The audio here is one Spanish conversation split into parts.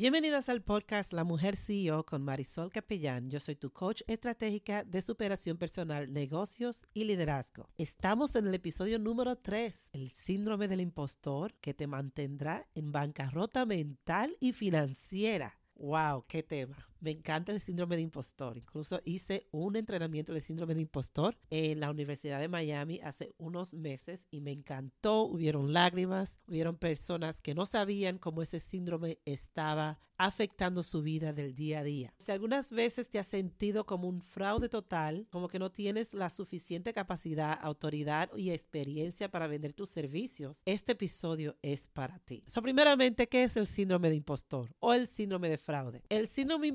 Bienvenidas al podcast La Mujer CEO con Marisol Capellán. Yo soy tu coach estratégica de superación personal, negocios y liderazgo. Estamos en el episodio número 3, el síndrome del impostor que te mantendrá en bancarrota mental y financiera. ¡Wow! ¡Qué tema! Me encanta el síndrome de impostor. Incluso hice un entrenamiento del síndrome de impostor en la Universidad de Miami hace unos meses y me encantó. Hubieron lágrimas, hubieron personas que no sabían cómo ese síndrome estaba afectando su vida del día a día. Si algunas veces te has sentido como un fraude total, como que no tienes la suficiente capacidad, autoridad y experiencia para vender tus servicios, este episodio es para ti. So, primeramente, ¿qué es el síndrome de impostor o el síndrome de fraude? El síndrome de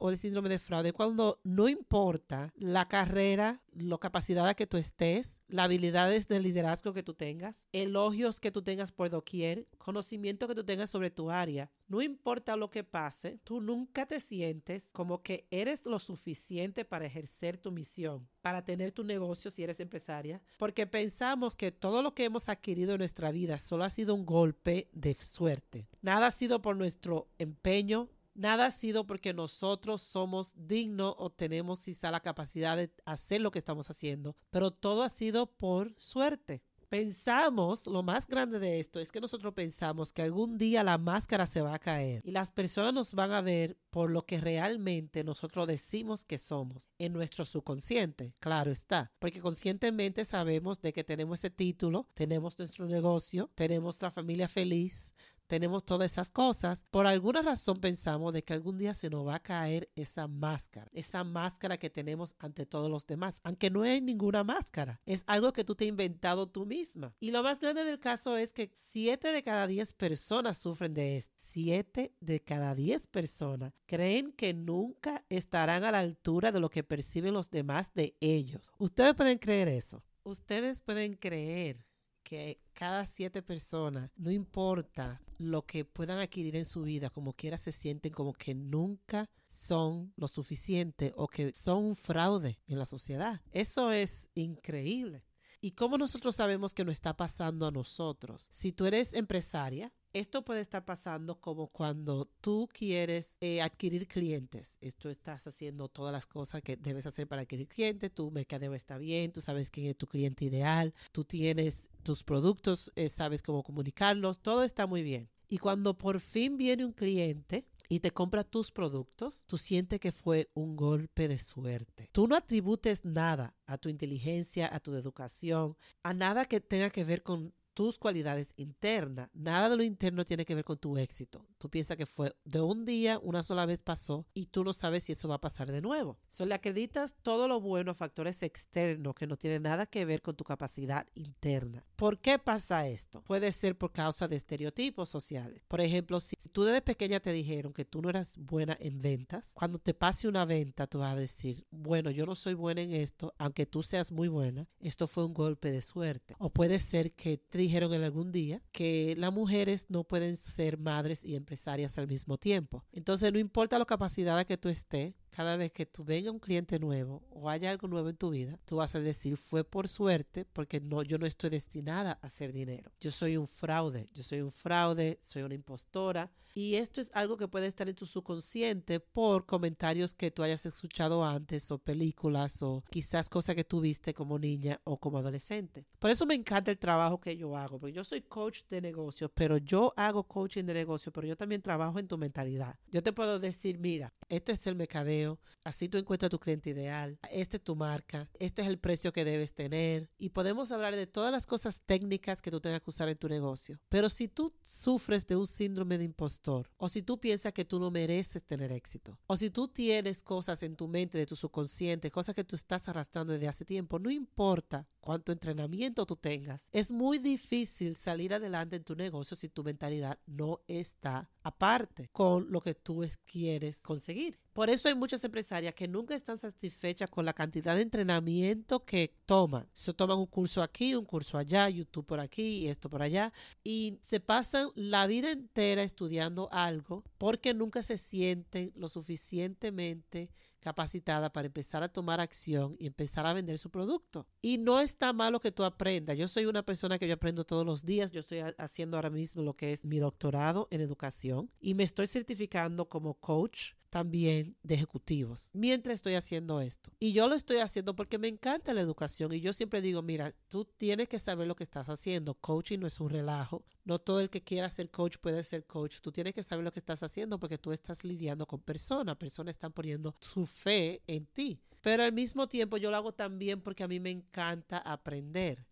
o el síndrome de fraude cuando no importa la carrera, la capacidad que tú estés, las habilidades de liderazgo que tú tengas, elogios que tú tengas por doquier, conocimiento que tú tengas sobre tu área. No importa lo que pase, tú nunca te sientes como que eres lo suficiente para ejercer tu misión, para tener tu negocio si eres empresaria, porque pensamos que todo lo que hemos adquirido en nuestra vida solo ha sido un golpe de suerte. Nada ha sido por nuestro empeño, Nada ha sido porque nosotros somos dignos o tenemos quizá la capacidad de hacer lo que estamos haciendo, pero todo ha sido por suerte. Pensamos, lo más grande de esto es que nosotros pensamos que algún día la máscara se va a caer y las personas nos van a ver por lo que realmente nosotros decimos que somos en nuestro subconsciente, claro está, porque conscientemente sabemos de que tenemos ese título, tenemos nuestro negocio, tenemos la familia feliz, tenemos todas esas cosas, por alguna razón pensamos de que algún día se nos va a caer esa máscara, esa máscara que tenemos ante todos los demás, aunque no hay ninguna máscara, es algo que tú te has inventado tú misma. Y lo más grande del caso es que 7 de cada 10 personas sufren de esto. 7 de cada 10 personas creen que nunca estarán a la altura de lo que perciben los demás de ellos. Ustedes pueden creer eso. Ustedes pueden creer que cada siete personas, no importa lo que puedan adquirir en su vida, como quiera se sienten como que nunca son lo suficiente o que son un fraude en la sociedad. Eso es increíble. ¿Y cómo nosotros sabemos que no está pasando a nosotros? Si tú eres empresaria, esto puede estar pasando como cuando tú quieres eh, adquirir clientes. Esto estás haciendo todas las cosas que debes hacer para adquirir clientes. Tu mercadeo está bien, tú sabes quién es tu cliente ideal, tú tienes tus productos, eh, sabes cómo comunicarlos, todo está muy bien. Y cuando por fin viene un cliente, y te compra tus productos, tú sientes que fue un golpe de suerte. Tú no atributes nada a tu inteligencia, a tu educación, a nada que tenga que ver con tus cualidades internas. Nada de lo interno tiene que ver con tu éxito. Tú piensas que fue de un día, una sola vez pasó y tú no sabes si eso va a pasar de nuevo. Le acreditas todo lo bueno a factores externos que no tienen nada que ver con tu capacidad interna. ¿Por qué pasa esto? Puede ser por causa de estereotipos sociales. Por ejemplo, si tú desde pequeña te dijeron que tú no eras buena en ventas, cuando te pase una venta tú vas a decir, bueno, yo no soy buena en esto, aunque tú seas muy buena, esto fue un golpe de suerte. O puede ser que dijeron en algún día que las mujeres no pueden ser madres y empresarias al mismo tiempo. Entonces, no importa la capacidad que tú estés, cada vez que tú venga un cliente nuevo o haya algo nuevo en tu vida, tú vas a decir fue por suerte porque no yo no estoy destinada a hacer dinero. Yo soy un fraude, yo soy un fraude, soy una impostora y esto es algo que puede estar en tu subconsciente por comentarios que tú hayas escuchado antes o películas o quizás cosas que tú viste como niña o como adolescente. Por eso me encanta el trabajo que yo hago, porque yo soy coach de negocios, pero yo hago coaching de negocios, pero yo también trabajo en tu mentalidad. Yo te puedo decir, mira, este es el mercadeo así tú encuentras tu cliente ideal, esta es tu marca, este es el precio que debes tener y podemos hablar de todas las cosas técnicas que tú tengas que usar en tu negocio. Pero si tú sufres de un síndrome de impostor o si tú piensas que tú no mereces tener éxito o si tú tienes cosas en tu mente de tu subconsciente, cosas que tú estás arrastrando desde hace tiempo, no importa cuánto entrenamiento tú tengas, es muy difícil salir adelante en tu negocio si tu mentalidad no está aparte con lo que tú quieres conseguir. Por eso hay muchas empresarias que nunca están satisfechas con la cantidad de entrenamiento que toman. Se toman un curso aquí, un curso allá, YouTube por aquí y esto por allá. Y se pasan la vida entera estudiando algo porque nunca se sienten lo suficientemente capacitada para empezar a tomar acción y empezar a vender su producto. Y no está malo que tú aprendas. Yo soy una persona que yo aprendo todos los días. Yo estoy haciendo ahora mismo lo que es mi doctorado en educación y me estoy certificando como coach también de ejecutivos mientras estoy haciendo esto. Y yo lo estoy haciendo porque me encanta la educación y yo siempre digo, mira, tú tienes que saber lo que estás haciendo. Coaching no es un relajo. No todo el que quiera ser coach puede ser coach. Tú tienes que saber lo que estás haciendo porque tú estás lidiando con personas. Personas están poniendo su fe en ti. Pero al mismo tiempo yo lo hago también porque a mí me encanta aprender.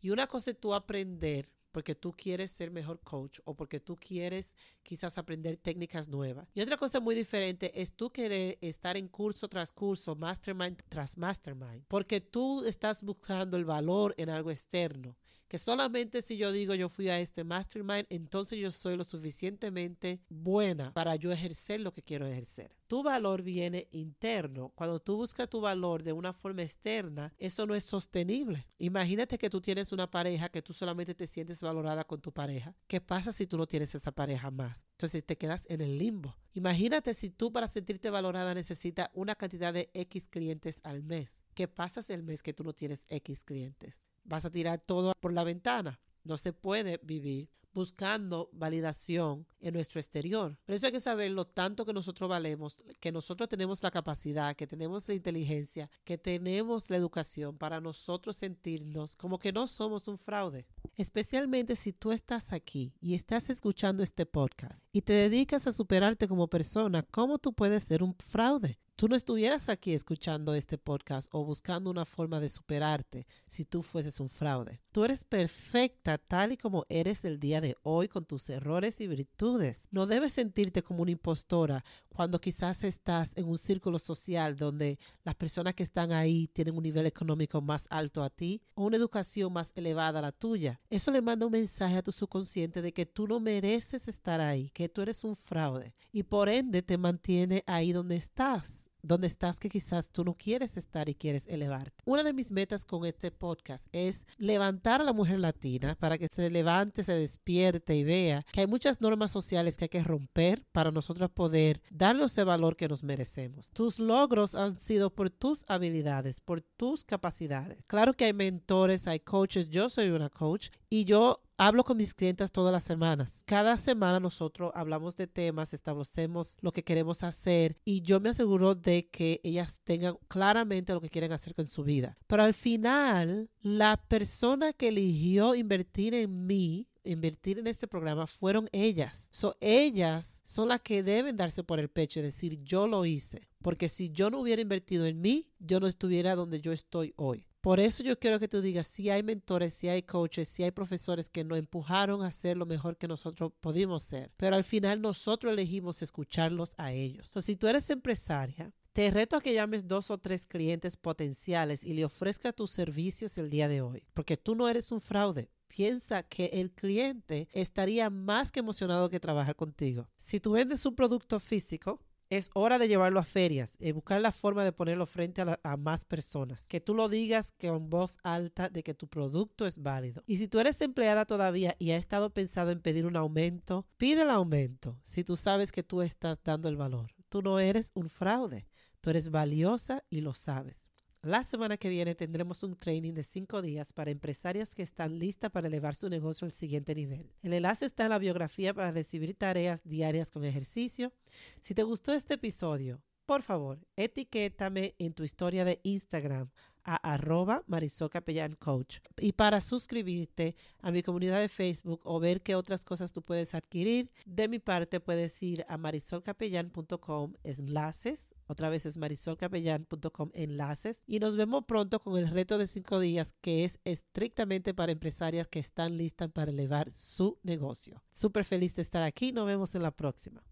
Y una cosa es tú aprender porque tú quieres ser mejor coach o porque tú quieres quizás aprender técnicas nuevas. Y otra cosa muy diferente es tú querer estar en curso tras curso, mastermind tras mastermind, porque tú estás buscando el valor en algo externo que solamente si yo digo yo fui a este mastermind, entonces yo soy lo suficientemente buena para yo ejercer lo que quiero ejercer. Tu valor viene interno. Cuando tú buscas tu valor de una forma externa, eso no es sostenible. Imagínate que tú tienes una pareja que tú solamente te sientes valorada con tu pareja. ¿Qué pasa si tú no tienes esa pareja más? Entonces te quedas en el limbo. Imagínate si tú para sentirte valorada necesitas una cantidad de X clientes al mes. ¿Qué pasa el mes que tú no tienes X clientes? Vas a tirar todo por la ventana. No se puede vivir buscando validación en nuestro exterior. Por eso hay que saber lo tanto que nosotros valemos, que nosotros tenemos la capacidad, que tenemos la inteligencia, que tenemos la educación para nosotros sentirnos como que no somos un fraude. Especialmente si tú estás aquí y estás escuchando este podcast y te dedicas a superarte como persona, ¿cómo tú puedes ser un fraude? Tú no estuvieras aquí escuchando este podcast o buscando una forma de superarte si tú fueses un fraude. Tú eres perfecta tal y como eres el día de hoy con tus errores y virtudes. No debes sentirte como una impostora cuando quizás estás en un círculo social donde las personas que están ahí tienen un nivel económico más alto a ti o una educación más elevada a la tuya. Eso le manda un mensaje a tu subconsciente de que tú no mereces estar ahí, que tú eres un fraude y por ende te mantiene ahí donde estás donde estás que quizás tú no quieres estar y quieres elevarte. Una de mis metas con este podcast es levantar a la mujer latina para que se levante, se despierte y vea que hay muchas normas sociales que hay que romper para nosotros poder darnos el valor que nos merecemos. Tus logros han sido por tus habilidades, por tus capacidades. Claro que hay mentores, hay coaches, yo soy una coach y yo hablo con mis clientes todas las semanas. Cada semana nosotros hablamos de temas, establecemos lo que queremos hacer y yo me aseguro de que ellas tengan claramente lo que quieren hacer con su vida. Pero al final, la persona que eligió invertir en mí invertir en este programa fueron ellas. So, ellas son las que deben darse por el pecho y decir, yo lo hice. Porque si yo no hubiera invertido en mí, yo no estuviera donde yo estoy hoy. Por eso yo quiero que tú digas, si hay mentores, si hay coaches, si hay profesores que nos empujaron a hacer lo mejor que nosotros pudimos ser, pero al final nosotros elegimos escucharlos a ellos. Si tú eres empresaria, te reto a que llames dos o tres clientes potenciales y le ofrezcas tus servicios el día de hoy, porque tú no eres un fraude. Piensa que el cliente estaría más que emocionado que trabajar contigo. Si tú vendes un producto físico, es hora de llevarlo a ferias y buscar la forma de ponerlo frente a, más personas. Que tú lo digas con voz alta de que tu producto es válido. Y si tú eres empleada todavía y has estado pensado en pedir un aumento, pide el aumento si tú sabes que tú estás dando el valor. Tú no eres un fraude. Tú eres valiosa y lo sabes. La semana que viene tendremos un training de cinco días para empresarias que están listas para elevar su negocio al siguiente nivel. El enlace está en la biografía para recibir tareas diarias con ejercicio. Si te gustó este episodio, por favor, etiquétame en tu historia de Instagram a arroba Marisol Coach. Y para suscribirte a mi comunidad de Facebook o ver qué otras cosas tú puedes adquirir, de mi parte puedes ir a marisolcapellán.com enlaces otra vez es marisolcapellan.com enlaces. Y nos vemos pronto con el reto de cinco días que es estrictamente para empresarias que están listas para elevar su negocio. Súper feliz de estar aquí. Nos vemos en la próxima.